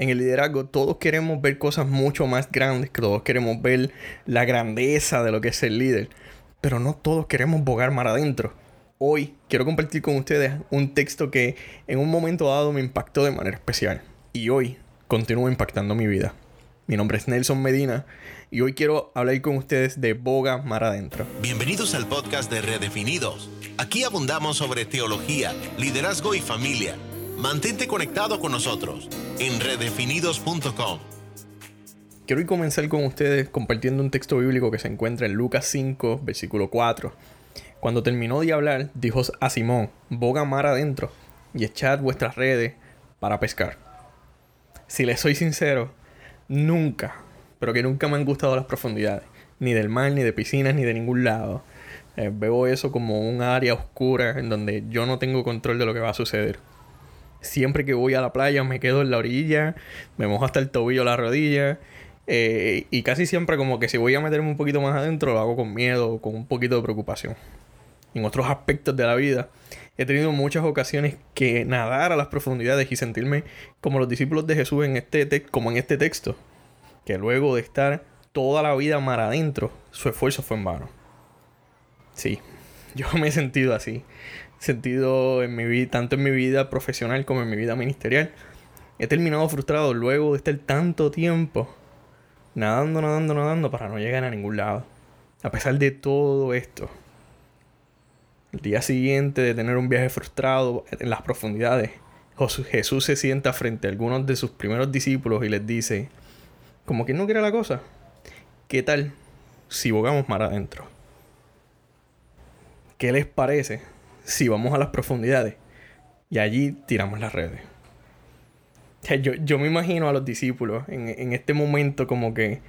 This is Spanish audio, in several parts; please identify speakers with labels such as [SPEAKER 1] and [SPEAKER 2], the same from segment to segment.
[SPEAKER 1] En el liderazgo todos queremos ver cosas mucho más grandes, todos queremos ver la grandeza de lo que es el líder, pero no todos queremos bogar mar adentro. Hoy quiero compartir con ustedes un texto que en un momento dado me impactó de manera especial y hoy continúa impactando mi vida. Mi nombre es Nelson Medina y hoy quiero hablar con ustedes de Boga Mar Adentro.
[SPEAKER 2] Bienvenidos al podcast de Redefinidos. Aquí abundamos sobre teología, liderazgo y familia Mantente conectado con nosotros en redefinidos.com.
[SPEAKER 1] Quiero comenzar con ustedes compartiendo un texto bíblico que se encuentra en Lucas 5, versículo 4. Cuando terminó de hablar, dijo a Simón, boga mar adentro y echad vuestras redes para pescar. Si les soy sincero, nunca, pero que nunca me han gustado las profundidades, ni del mar, ni de piscinas, ni de ningún lado. Eh, veo eso como un área oscura en donde yo no tengo control de lo que va a suceder. Siempre que voy a la playa me quedo en la orilla, me mojo hasta el tobillo, la rodilla. Eh, y casi siempre como que si voy a meterme un poquito más adentro lo hago con miedo, con un poquito de preocupación. En otros aspectos de la vida he tenido muchas ocasiones que nadar a las profundidades y sentirme como los discípulos de Jesús en este como en este texto, que luego de estar toda la vida mar adentro, su esfuerzo fue en vano. Sí, yo me he sentido así sentido en mi vida, tanto en mi vida profesional como en mi vida ministerial. He terminado frustrado luego de estar tanto tiempo nadando, nadando, nadando para no llegar a ningún lado. A pesar de todo esto, el día siguiente de tener un viaje frustrado en las profundidades, Jesús se sienta frente a algunos de sus primeros discípulos y les dice, como que no quiere la cosa, ¿qué tal si bogamos mar adentro? ¿Qué les parece si vamos a las profundidades y allí tiramos las redes. yo, yo, me imagino a los discípulos en, en, este momento como que,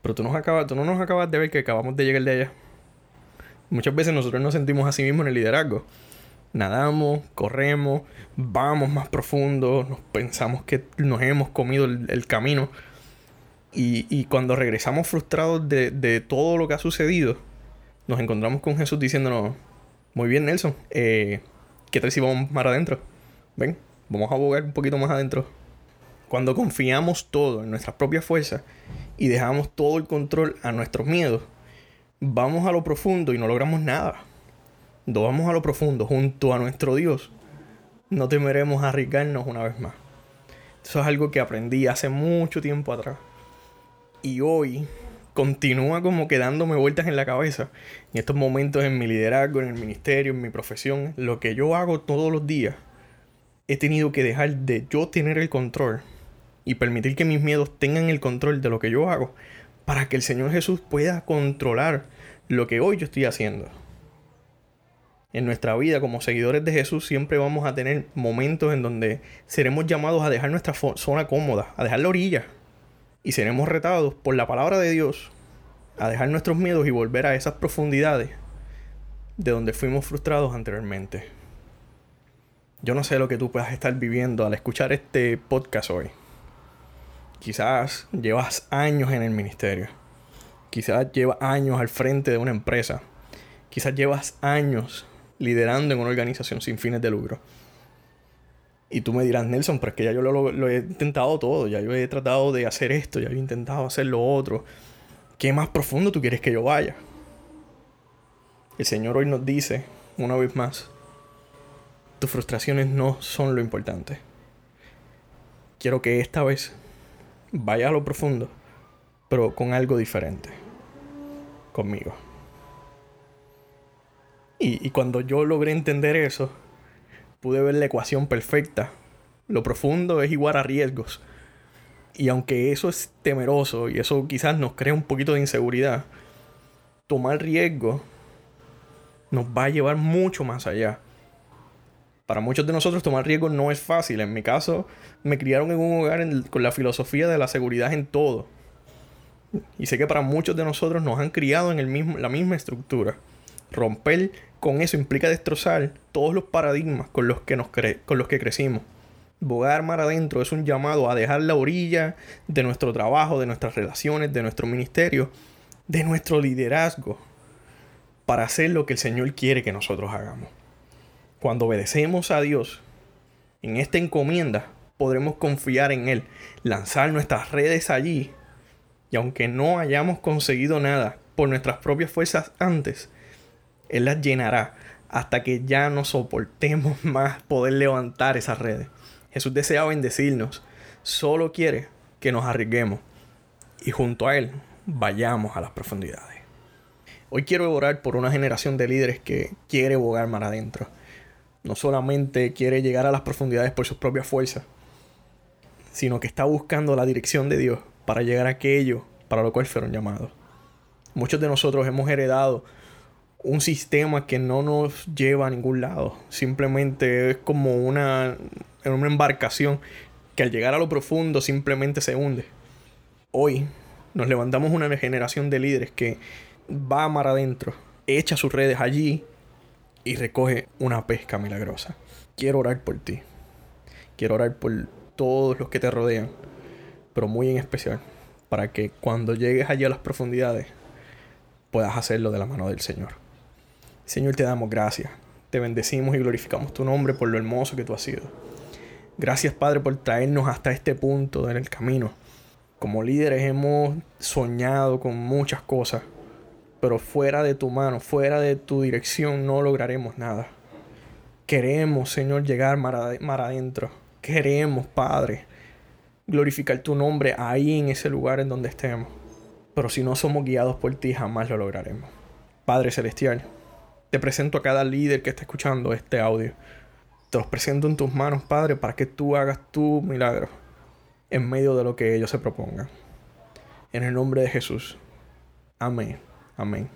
[SPEAKER 1] pero tú, nos acabas, tú no nos acabas de ver que acabamos de llegar de allá. Muchas veces nosotros nos sentimos así mismo en el liderazgo. Nadamos, corremos, vamos más profundo, nos pensamos que nos hemos comido el, camino. Y, y, cuando regresamos frustrados de, de todo lo que ha sucedido, nos encontramos con Jesús diciéndonos, muy bien, Nelson. Eh, ¿Qué tal si vamos más adentro? Ven, vamos a abogar un poquito más adentro. Cuando confiamos todo en nuestras propias fuerzas y dejamos todo el control a nuestros miedos, vamos a lo profundo y no logramos nada. Cuando vamos a lo profundo junto a nuestro Dios, no temeremos arriesgarnos una vez más. Eso es algo que aprendí hace mucho tiempo atrás. Y hoy continúa como quedándome vueltas en la cabeza. En estos momentos en mi liderazgo, en el ministerio, en mi profesión, lo que yo hago todos los días, he tenido que dejar de yo tener el control y permitir que mis miedos tengan el control de lo que yo hago para que el Señor Jesús pueda controlar lo que hoy yo estoy haciendo. En nuestra vida como seguidores de Jesús siempre vamos a tener momentos en donde seremos llamados a dejar nuestra zona cómoda, a dejar la orilla, y seremos retados por la palabra de Dios a dejar nuestros miedos y volver a esas profundidades de donde fuimos frustrados anteriormente. Yo no sé lo que tú puedas estar viviendo al escuchar este podcast hoy. Quizás llevas años en el ministerio. Quizás llevas años al frente de una empresa. Quizás llevas años liderando en una organización sin fines de lucro. Y tú me dirás, Nelson, pero es que ya yo lo, he intentado todo, ya yo he tratado de hacer esto, ya he intentado hacer lo otro. ¿Qué más profundo tú quieres que yo vaya? El Señor hoy nos dice, una vez más, tus frustraciones no son lo importante. Quiero que esta vez vaya a lo profundo, pero con algo diferente. Conmigo. Y, y cuando yo logré entender eso, pude ver la ecuación perfecta. Lo profundo es igual a riesgos. Y aunque eso es temeroso y eso quizás nos crea un poquito de inseguridad, tomar riesgo nos va a llevar mucho más allá. Para muchos de nosotros tomar riesgo no es fácil. En mi caso, me criaron en un hogar con la filosofía de la seguridad en todo. Y sé que para muchos de nosotros nos han criado en el mismo, la misma estructura. Romper con eso implica destrozar todos los paradigmas con los que, nos con los que crecimos. Bogar mar adentro es un llamado a dejar la orilla de nuestro trabajo, de nuestras relaciones, de nuestro ministerio, de nuestro liderazgo, para hacer lo que el Señor quiere que nosotros hagamos. Cuando obedecemos a Dios en esta encomienda, podremos confiar en Él, lanzar nuestras redes allí. Y aunque no hayamos conseguido nada por nuestras propias fuerzas antes, Él las llenará hasta que ya no soportemos más poder levantar esas redes. Jesús desea bendecirnos, solo quiere que nos arriesguemos y junto a Él vayamos a las profundidades. Hoy quiero orar por una generación de líderes que quiere bogar mar adentro. No solamente quiere llegar a las profundidades por sus propias fuerzas, sino que está buscando la dirección de Dios para llegar a aquello para lo cual fueron llamados. Muchos de nosotros hemos heredado un sistema que no nos lleva a ningún lado. Simplemente es como una, una embarcación que al llegar a lo profundo simplemente se hunde. Hoy nos levantamos una generación de líderes que va a mar adentro, echa sus redes allí y recoge una pesca milagrosa. Quiero orar por ti. Quiero orar por todos los que te rodean, pero muy en especial para que cuando llegues allí a las profundidades puedas hacerlo de la mano del Señor. Señor, te damos gracias. Te bendecimos y glorificamos tu nombre por lo hermoso que tú has sido. Gracias, Padre, por traernos hasta este punto en el camino. Como líderes hemos soñado con muchas cosas, pero fuera de tu mano, fuera de tu dirección, no lograremos nada. Queremos, Señor, llegar mar, adentro. Queremos, Padre, glorificar tu nombre ahí en ese lugar en donde estemos. Pero si no somos guiados por ti, jamás lo lograremos. Padre Celestial, te presento a cada líder que está escuchando este audio. Te los presento en tus manos, Padre, para que tú hagas tu milagro en medio de lo que ellos se propongan. En el nombre de Jesús. Amén. Amén.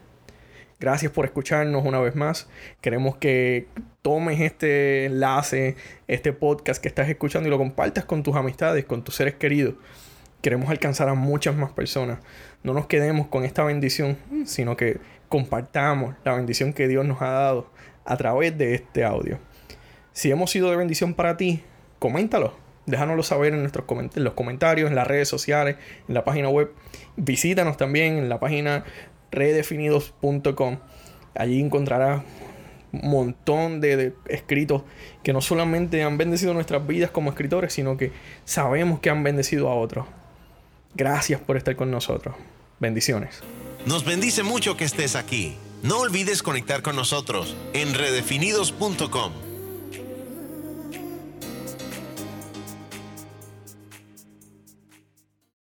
[SPEAKER 1] Gracias por escucharnos una vez más. Queremos que tomes este enlace, este podcast que estás escuchando y lo compartas con tus amistades, con tus seres queridos. Queremos alcanzar a muchas más personas. No nos quedemos con esta bendición, sino que compartamos la bendición que Dios nos ha dado a través de este audio. Si hemos sido de bendición para ti, coméntalo. Déjanoslo saber en, nuestros los comentarios, en las redes sociales, en la página web. Visítanos también en la página redefinidos.com. Allí encontrarás un montón de, escritos que no solamente han bendecido nuestras vidas como escritores, sino que sabemos que han bendecido a otros. Gracias por estar con nosotros. Bendiciones.
[SPEAKER 2] Nos bendice mucho que estés aquí. No olvides conectar con nosotros en redefinidos.com